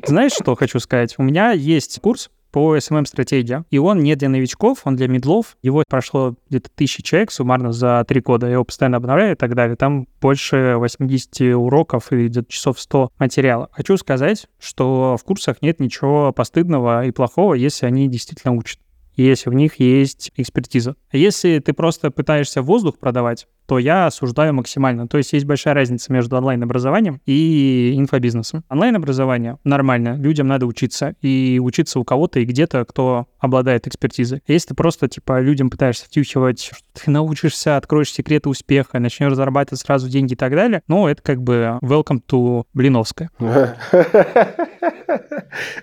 Знаешь, что хочу сказать? У меня есть курс по SMM-стратегии. И он не для новичков, он для медлов. Его прошло где-то тысячи человек суммарно за три года. Его постоянно обновляю и так далее. Там больше 80 уроков и где-то часов 100 материала. Хочу сказать, что в курсах нет ничего постыдного и плохого, если они действительно учат если в них есть экспертиза. Если ты просто пытаешься воздух продавать, то я осуждаю максимально. То есть есть большая разница между онлайн-образованием и инфобизнесом. Онлайн-образование нормально, людям надо учиться, и учиться у кого-то и где-то, кто обладает экспертизой. Если ты просто, типа, людям пытаешься втюхивать, что ты научишься, откроешь секреты успеха, начнешь зарабатывать сразу деньги и так далее, ну, это как бы welcome to Блиновская. (laughs)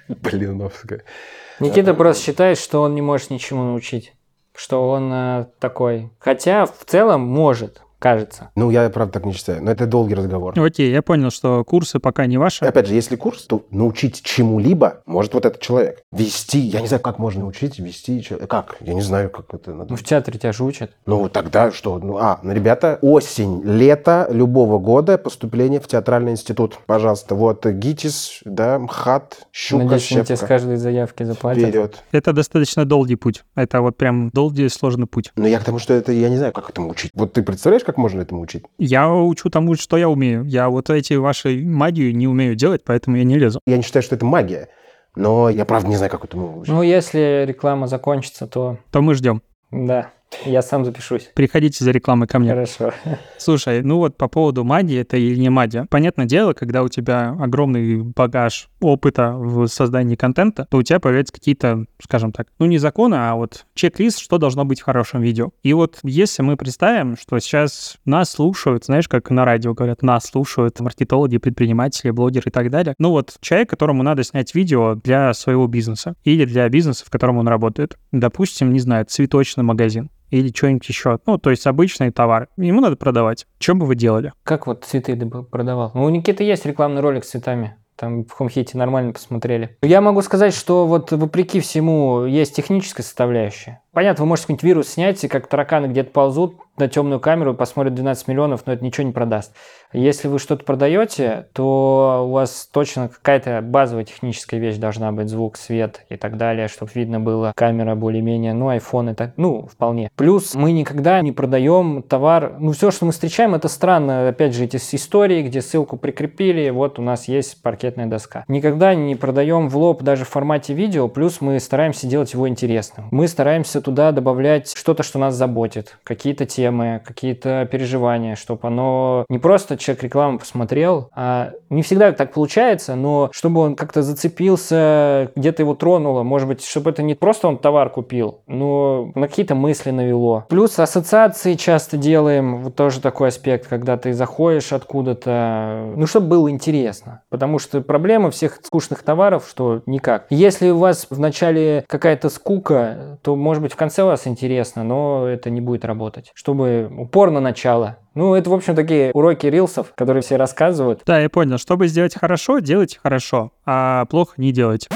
Блиновская. Никита просто считает, что он не может ничему научить что он э, такой. Хотя в целом может кажется. Ну, я, правда, так не считаю. Но это долгий разговор. Окей, я понял, что курсы пока не ваши. Опять же, если курс, то научить чему-либо может вот этот человек. Вести, я не знаю, как можно научить вести человека. Как? Я не знаю, как это надо. Ну, в театре тебя же учат. Ну, тогда что? Ну, а, ну, ребята, осень, лето любого года поступление в театральный институт. Пожалуйста, вот ГИТИС, да, МХАТ, Щука, Надеюсь, Щепка. тебе с каждой заявки заплатят. Вперед. Это достаточно долгий путь. Это вот прям долгий, сложный путь. Но я к тому, что это, я не знаю, как этому учить. Вот ты представляешь, как можно этому учить? Я учу тому, что я умею. Я вот эти ваши магию не умею делать, поэтому я не лезу. Я не считаю, что это магия. Но я правда не знаю, как этому учить. Ну, если реклама закончится, то То мы ждем. да, я сам запишусь. Приходите за рекламой ко мне. Хорошо. Слушай, ну вот по поводу магии, это или не магия. Понятное дело, когда у тебя огромный багаж опыта в создании контента, то у тебя появляются какие-то, скажем так, ну не законы, а вот чек-лист, что должно быть в хорошем видео. И вот если мы представим, что сейчас нас слушают, знаешь, как на радио говорят, нас слушают маркетологи, предприниматели, блогеры и так далее. Ну вот человек, которому надо снять видео для своего бизнеса или для бизнеса, в котором он работает. Допустим, не знаю, цветочный магазин или что-нибудь еще. Ну, то есть обычный товар. Ему надо продавать. Что бы вы делали? Как вот цветы ты бы продавал? Ну, у Никиты есть рекламный ролик с цветами. Там в Хомхите нормально посмотрели. Я могу сказать, что вот вопреки всему есть техническая составляющая. Понятно, вы можете какой-нибудь вирус снять, и как тараканы где-то ползут на темную камеру, посмотрят 12 миллионов, но это ничего не продаст. Если вы что-то продаете, то у вас точно какая-то базовая техническая вещь должна быть, звук, свет и так далее, чтобы видно было, камера более-менее, ну, iPhone это, ну, вполне. Плюс мы никогда не продаем товар, ну, все, что мы встречаем, это странно, опять же, эти истории, где ссылку прикрепили, вот у нас есть паркетная доска. Никогда не продаем в лоб даже в формате видео, плюс мы стараемся делать его интересным. Мы стараемся туда добавлять что-то, что нас заботит, какие-то темы, какие-то переживания, чтобы оно не просто человек рекламу посмотрел, а не всегда так получается, но чтобы он как-то зацепился, где-то его тронуло, может быть, чтобы это не просто он товар купил, но на какие-то мысли навело. Плюс ассоциации часто делаем, вот тоже такой аспект, когда ты заходишь откуда-то, ну, чтобы было интересно, потому что проблема всех скучных товаров, что никак. Если у вас в начале какая-то скука, то, может быть, в конце вас интересно, но это не будет работать. Чтобы упор на начало. Ну, это, в общем, такие уроки рилсов, которые все рассказывают. Да, я понял. Чтобы сделать хорошо, делайте хорошо, а плохо не делайте.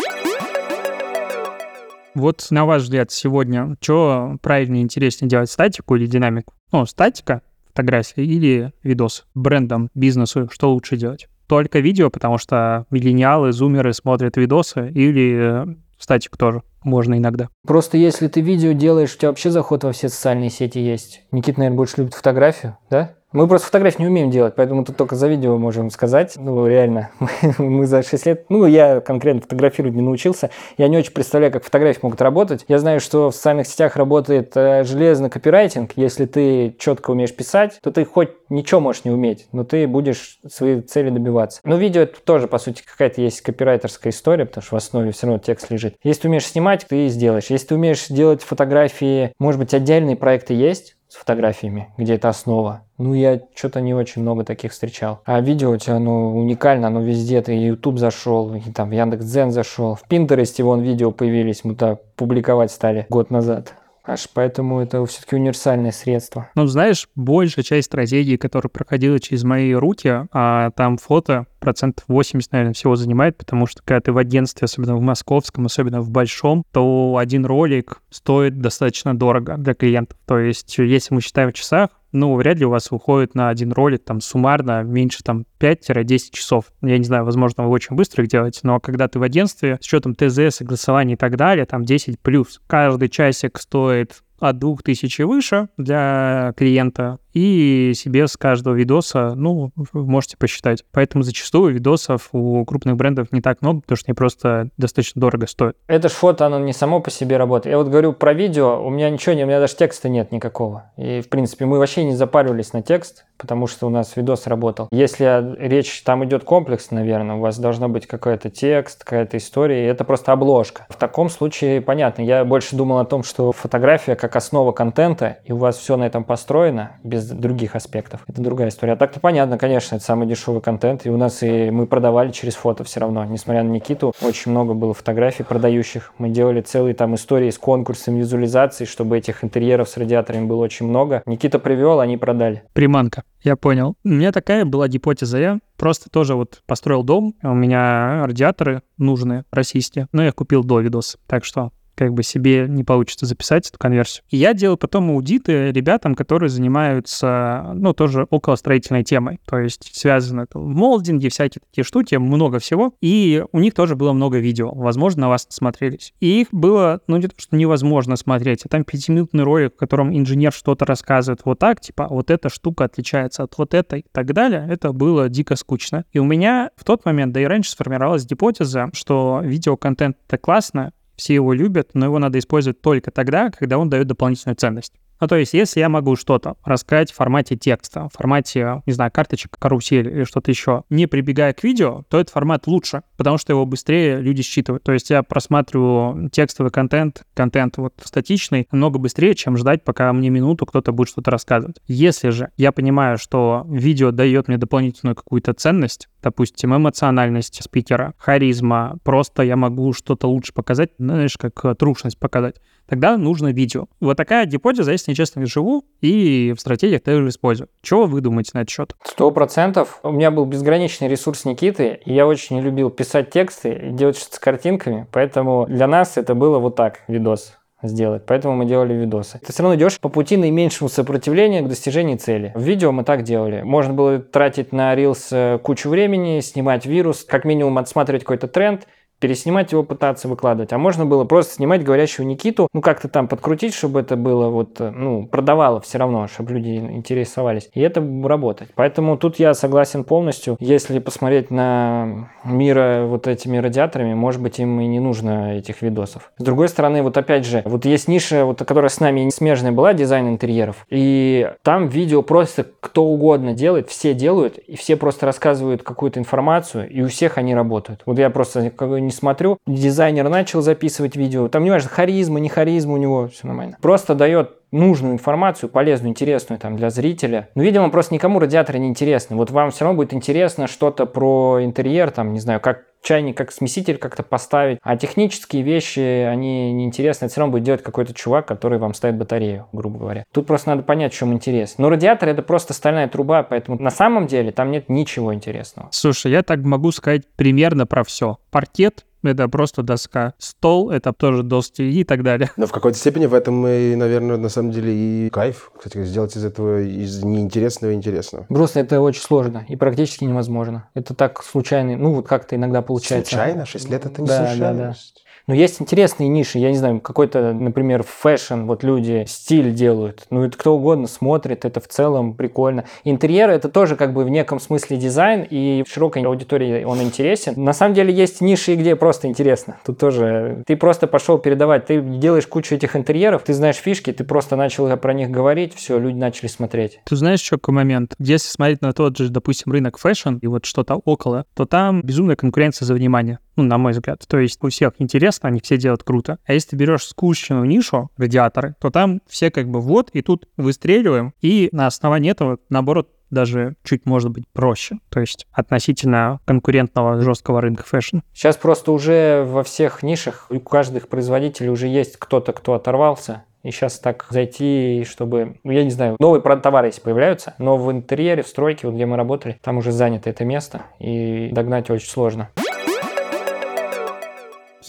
Вот на ваш взгляд сегодня, что правильнее интереснее делать, статику или динамику? Ну, статика фотографии или видос? Брендам, бизнесу, что лучше делать? Только видео, потому что миллениалы, зумеры смотрят видосы или э, статику тоже можно иногда. Просто если ты видео делаешь, у тебя вообще заход во все социальные сети есть. Никита, наверное, больше любит фотографию, да? Мы просто фотографии не умеем делать, поэтому тут только за видео можем сказать. Ну, реально, (laughs) мы за 6 лет, ну, я конкретно фотографировать не научился. Я не очень представляю, как фотографии могут работать. Я знаю, что в социальных сетях работает э, железный копирайтинг. Если ты четко умеешь писать, то ты хоть ничего можешь не уметь, но ты будешь свои цели добиваться. Но видео это тоже, по сути, какая-то есть копирайтерская история, потому что в основе все равно текст лежит. Если ты умеешь снимать, ты сделаешь. Если ты умеешь делать фотографии, может быть, отдельные проекты есть, с фотографиями, где это основа. Ну, я что-то не очень много таких встречал. А видео у тебя, ну, уникально, оно везде. Ты YouTube зашел, и там в Яндекс.Дзен зашел. В Пинтересте вон видео появились, мы то публиковать стали год назад. Аж поэтому это все-таки универсальное средство. Ну, знаешь, большая часть стратегии, которая проходила через мои руки, а там фото процентов 80, наверное, всего занимает, потому что когда ты в агентстве, особенно в московском, особенно в большом, то один ролик стоит достаточно дорого для клиентов. То есть, если мы считаем в часах, ну, вряд ли у вас выходит на один ролик там суммарно меньше там 5-10 часов. Я не знаю, возможно, вы очень быстро их делаете, но когда ты в агентстве с учетом ТЗ, согласования и так далее, там 10 плюс. Каждый часик стоит от 2000 выше для клиента, и себе с каждого видоса, ну, вы можете посчитать. Поэтому зачастую видосов у крупных брендов не так много, потому что они просто достаточно дорого стоят. Это ж фото, оно не само по себе работает. Я вот говорю про видео, у меня ничего не, у меня даже текста нет никакого. И, в принципе, мы вообще не запаривались на текст, потому что у нас видос работал. Если речь там идет комплекс, наверное, у вас должно быть какой-то текст, какая-то история, и это просто обложка. В таком случае, понятно, я больше думал о том, что фотография как основа контента, и у вас все на этом построено, без других аспектов. Это другая история. А так-то понятно, конечно, это самый дешевый контент, и у нас и мы продавали через фото все равно. Несмотря на Никиту, очень много было фотографий продающих. Мы делали целые там истории с конкурсом визуализации, чтобы этих интерьеров с радиаторами было очень много. Никита привел, они продали. Приманка. Я понял. У меня такая была гипотеза. Я просто тоже вот построил дом, у меня радиаторы нужные, российские, но я купил до видоса. Так что как бы себе не получится записать эту конверсию. И я делал потом аудиты ребятам, которые занимаются, ну, тоже около строительной темой. То есть связано это в молдинге, всякие такие штуки, много всего. И у них тоже было много видео. Возможно, на вас смотрелись. И их было, ну, не то, что невозможно смотреть, а там пятиминутный ролик, в котором инженер что-то рассказывает вот так, типа, вот эта штука отличается от вот этой и так далее. Это было дико скучно. И у меня в тот момент, да и раньше сформировалась гипотеза, что видеоконтент — это классно, все его любят, но его надо использовать только тогда, когда он дает дополнительную ценность. Ну, то есть, если я могу что-то рассказать в формате текста, в формате, не знаю, карточек, карусель или что-то еще, не прибегая к видео, то этот формат лучше, потому что его быстрее люди считывают. То есть я просматриваю текстовый контент, контент вот статичный, намного быстрее, чем ждать, пока мне минуту кто-то будет что-то рассказывать. Если же я понимаю, что видео дает мне дополнительную какую-то ценность, допустим, эмоциональность спикера, харизма, просто я могу что-то лучше показать, знаешь, как трушность показать, тогда нужно видео. Вот такая гипотеза, если нечестно живу, и в стратегиях тоже использую. Чего вы думаете на этот счет? Сто процентов. У меня был безграничный ресурс Никиты, и я очень не любил писать тексты и делать что-то с картинками, поэтому для нас это было вот так, видос сделать. Поэтому мы делали видосы. Ты все равно идешь по пути наименьшему сопротивления к достижению цели. В видео мы так делали. Можно было тратить на Reels э, кучу времени, снимать вирус, как минимум отсматривать какой-то тренд, переснимать его пытаться выкладывать. А можно было просто снимать говорящего Никиту, ну как-то там подкрутить, чтобы это было вот, ну, продавало все равно, чтобы люди интересовались. И это работать. Поэтому тут я согласен полностью. Если посмотреть на мира вот этими радиаторами, может быть, им и не нужно этих видосов. С другой стороны, вот опять же, вот есть ниша, вот, которая с нами смежная была, дизайн интерьеров. И там видео просто кто угодно делает, все делают, и все просто рассказывают какую-то информацию, и у всех они работают. Вот я просто не смотрю. Дизайнер начал записывать видео. Там не важно, харизма, не харизма у него, все нормально. Просто дает нужную информацию, полезную, интересную там для зрителя. Но, видимо, просто никому радиаторы не интересны. Вот вам все равно будет интересно что-то про интерьер, там, не знаю, как чайник, как смеситель как-то поставить. А технические вещи, они неинтересны. Это все равно будет делать какой-то чувак, который вам ставит батарею, грубо говоря. Тут просто надо понять, в чем интерес. Но радиатор это просто стальная труба, поэтому на самом деле там нет ничего интересного. Слушай, я так могу сказать примерно про все. Паркет это просто доска. Стол — это тоже доски и так далее. Но в какой-то степени в этом, и, наверное, на самом деле и кайф. Кстати, сделать из этого, из неинтересного интересного. Просто это очень сложно и практически невозможно. Это так случайно, ну вот как-то иногда получается. Случайно? Шесть лет это не Да, да, случайность. Но есть интересные ниши, я не знаю, какой-то, например, фэшн, вот люди стиль делают, ну это кто угодно смотрит, это в целом прикольно. Интерьер это тоже как бы в неком смысле дизайн, и широкой аудитории он интересен. На самом деле есть ниши, где просто интересно. Тут тоже ты просто пошел передавать, ты делаешь кучу этих интерьеров, ты знаешь фишки, ты просто начал про них говорить, все, люди начали смотреть. Ты знаешь, еще какой момент? Если смотреть на тот же, допустим, рынок фэшн и вот что-то около, то там безумная конкуренция за внимание, ну, на мой взгляд. То есть у всех интересно, они все делают круто. А если ты берешь скучную нишу, радиаторы, то там все как бы вот, и тут выстреливаем, и на основании этого, наоборот, даже чуть, может быть, проще. То есть относительно конкурентного жесткого рынка фэшн. Сейчас просто уже во всех нишах у каждых производителей уже есть кто-то, кто оторвался. И сейчас так зайти, чтобы, ну, я не знаю, новые товары если появляются, но в интерьере, в стройке, вот где мы работали, там уже занято это место, и догнать очень сложно.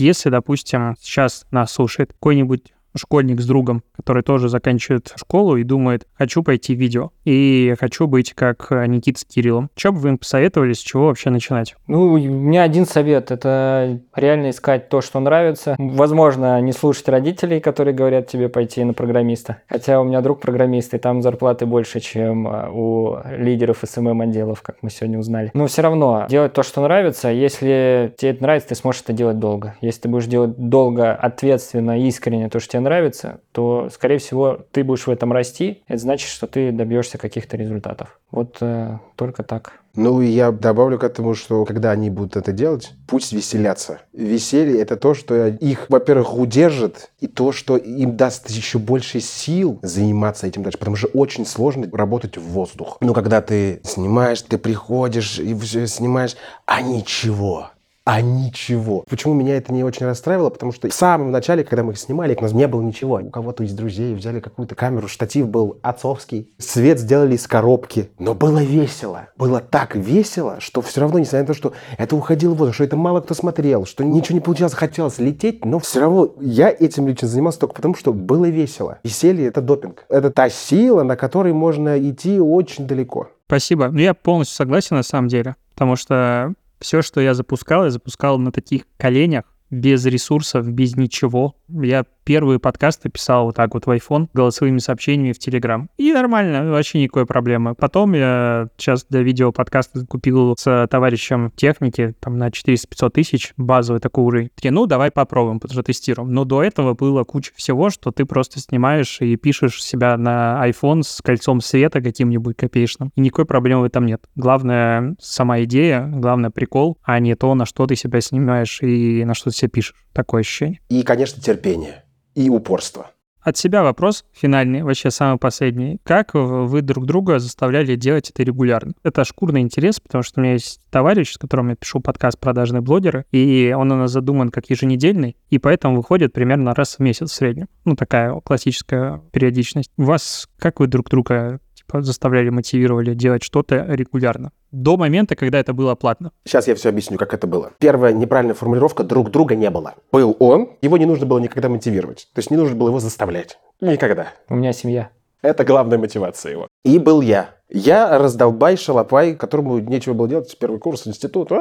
Если, допустим, сейчас нас слушает какой-нибудь школьник с другом, который тоже заканчивает школу и думает, хочу пойти в видео, и хочу быть как э, Никита с Кириллом. Что бы вы им посоветовали, с чего вообще начинать? Ну, у меня один совет – это реально искать то, что нравится. Возможно, не слушать родителей, которые говорят тебе пойти на программиста. Хотя у меня друг программист, и там зарплаты больше, чем а, у лидеров СММ-отделов, как мы сегодня узнали. Но все равно делать то, что нравится. Если тебе это нравится, ты сможешь это делать долго. Если ты будешь делать долго, ответственно, искренне то, что тебе нравится, то, скорее всего, ты будешь в этом расти. Это значит, что ты добьешься каких-то результатов. Вот э, только так. Ну, и я добавлю к этому, что когда они будут это делать, пусть веселятся. Веселье – это то, что их, во-первых, удержит, и то, что им даст еще больше сил заниматься этим дальше. Потому что очень сложно работать в воздух. Ну, когда ты снимаешь, ты приходишь и все снимаешь, а ничего. А ничего. Почему меня это не очень расстраивало? Потому что в самом начале, когда мы их снимали, у нас не было ничего. У кого-то из друзей взяли какую-то камеру, штатив был отцовский. Свет сделали из коробки. Но было весело. Было так весело, что все равно, несмотря на то, что это уходило в воздух, что это мало кто смотрел, что ничего не получалось, хотелось лететь, но все равно я этим лично занимался только потому, что было весело. Веселье — это допинг. Это та сила, на которой можно идти очень далеко. Спасибо. Ну, я полностью согласен на самом деле, потому что все, что я запускал, я запускал на таких коленях, без ресурсов, без ничего. Я первые подкасты писал вот так вот в iPhone голосовыми сообщениями в Telegram. И нормально, вообще никакой проблемы. Потом я сейчас для видео подкаста купил с товарищем техники там на 400-500 тысяч базовый такой уровень. Такие, ну, давай попробуем, потому тестируем. Но до этого было куча всего, что ты просто снимаешь и пишешь себя на iPhone с кольцом света каким-нибудь копеечным. И никакой проблемы в этом нет. Главное сама идея, главное прикол, а не то, на что ты себя снимаешь и на что ты себе пишешь. Такое ощущение. И, конечно, терпение. И упорство. От себя вопрос финальный, вообще самый последний. Как вы друг друга заставляли делать это регулярно? Это шкурный интерес, потому что у меня есть товарищ, с которым я пишу подкаст «Продажные блогеры», и он у нас задуман как еженедельный, и поэтому выходит примерно раз в месяц в среднем. Ну, такая классическая периодичность. У вас, как вы друг друга заставляли, мотивировали делать что-то регулярно? До момента, когда это было платно. Сейчас я все объясню, как это было. Первая неправильная формулировка «друг друга не было». Был он, его не нужно было никогда мотивировать. То есть не нужно было его заставлять. Никогда. У меня семья. Это главная мотивация его. И был я. Я раздолбай, шалопай, которому нечего было делать, первый курс, институт. И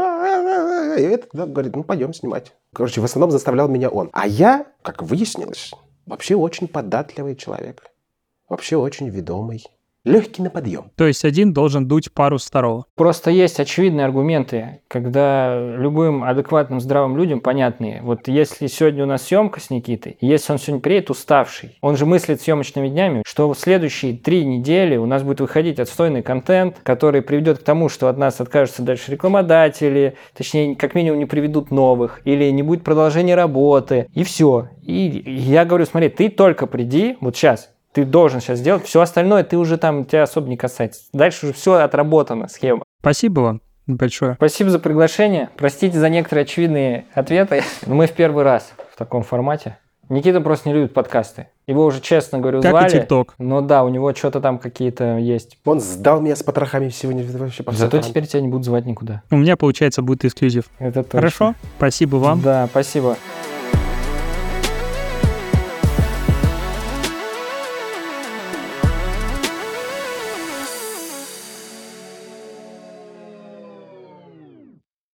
этот да, говорит, ну пойдем снимать. Короче, в основном заставлял меня он. А я, как выяснилось, вообще очень податливый человек. Вообще очень ведомый. Легкий на подъем. То есть один должен дуть пару второго. Просто есть очевидные аргументы, когда любым адекватным здравым людям понятные. Вот если сегодня у нас съемка с Никитой, если он сегодня приедет уставший, он же мыслит съемочными днями, что в следующие три недели у нас будет выходить отстойный контент, который приведет к тому, что от нас откажутся дальше рекламодатели, точнее, как минимум не приведут новых, или не будет продолжения работы, и все. И я говорю, смотри, ты только приди, вот сейчас, ты должен сейчас сделать. Все остальное ты уже там, тебя особо не касается. Дальше уже все отработано, схема. Спасибо вам большое. Спасибо за приглашение. Простите за некоторые очевидные ответы. Но мы в первый раз в таком формате. Никита просто не любит подкасты. Его уже, честно говорю, Как и звали. ТикТок. Ну да, у него что-то там какие-то есть. Он сдал меня с потрохами сегодня вообще по Зато теперь тебя не будут звать никуда. У меня, получается, будет эксклюзив. Это точно. Хорошо? Спасибо вам. Да, спасибо.